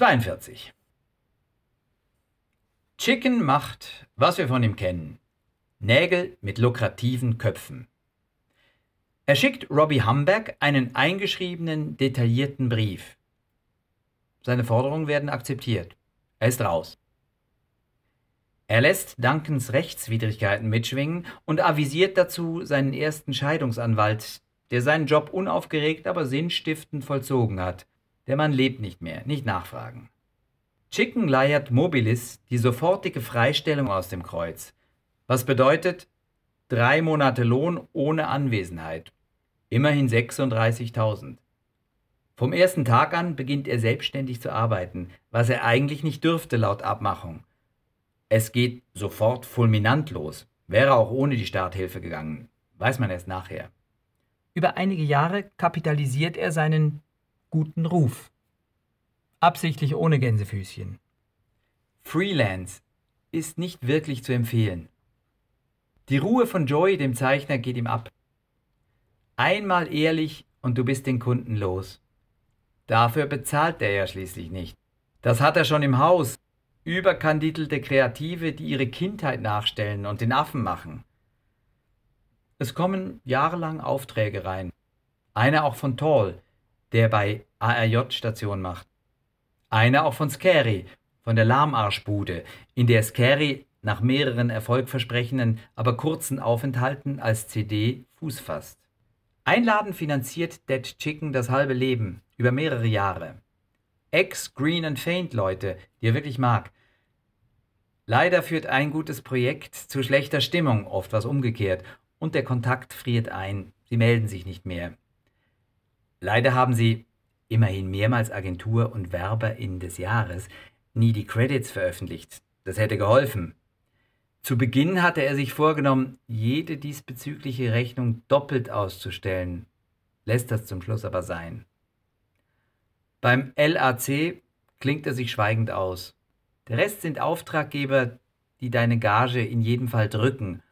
42. Chicken macht, was wir von ihm kennen. Nägel mit lukrativen Köpfen. Er schickt Robbie Hamberg einen eingeschriebenen, detaillierten Brief. Seine Forderungen werden akzeptiert. Er ist raus. Er lässt Duncans Rechtswidrigkeiten mitschwingen und avisiert dazu seinen ersten Scheidungsanwalt, der seinen Job unaufgeregt, aber sinnstiftend vollzogen hat. Der Mann lebt nicht mehr, nicht nachfragen. Chicken leiert Mobilis die sofortige Freistellung aus dem Kreuz, was bedeutet drei Monate Lohn ohne Anwesenheit, immerhin 36.000. Vom ersten Tag an beginnt er selbstständig zu arbeiten, was er eigentlich nicht dürfte laut Abmachung. Es geht sofort fulminant los, wäre auch ohne die Starthilfe gegangen, weiß man erst nachher. Über einige Jahre kapitalisiert er seinen guten Ruf. Absichtlich ohne Gänsefüßchen. Freelance ist nicht wirklich zu empfehlen. Die Ruhe von Joey, dem Zeichner, geht ihm ab. Einmal ehrlich und du bist den Kunden los. Dafür bezahlt er ja schließlich nicht. Das hat er schon im Haus. Überkandidelte Kreative, die ihre Kindheit nachstellen und den Affen machen. Es kommen jahrelang Aufträge rein. Einer auch von Tall, der bei ARJ Station macht. Einer auch von Scary, von der Lahmarschbude, in der Scary nach mehreren erfolgversprechenden, aber kurzen Aufenthalten als CD Fuß fasst. Einladen finanziert Dead Chicken das halbe Leben, über mehrere Jahre. Ex-Green and Faint Leute, die er wirklich mag. Leider führt ein gutes Projekt zu schlechter Stimmung, oft was umgekehrt, und der Kontakt friert ein. Sie melden sich nicht mehr. Leider haben sie, immerhin mehrmals Agentur und Werberin des Jahres, nie die Credits veröffentlicht. Das hätte geholfen. Zu Beginn hatte er sich vorgenommen, jede diesbezügliche Rechnung doppelt auszustellen, lässt das zum Schluss aber sein. Beim LAC klingt er sich schweigend aus. Der Rest sind Auftraggeber, die deine Gage in jedem Fall drücken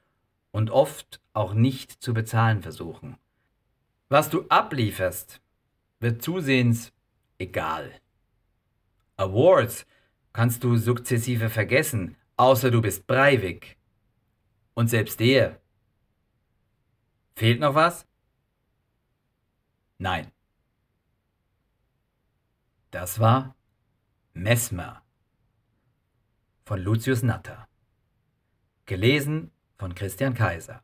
und oft auch nicht zu bezahlen versuchen. Was du ablieferst, wird zusehends egal. Awards kannst du sukzessive vergessen, außer du bist Breivik. Und selbst der. Fehlt noch was? Nein. Das war Mesmer von Lucius Natter. Gelesen von Christian Kaiser.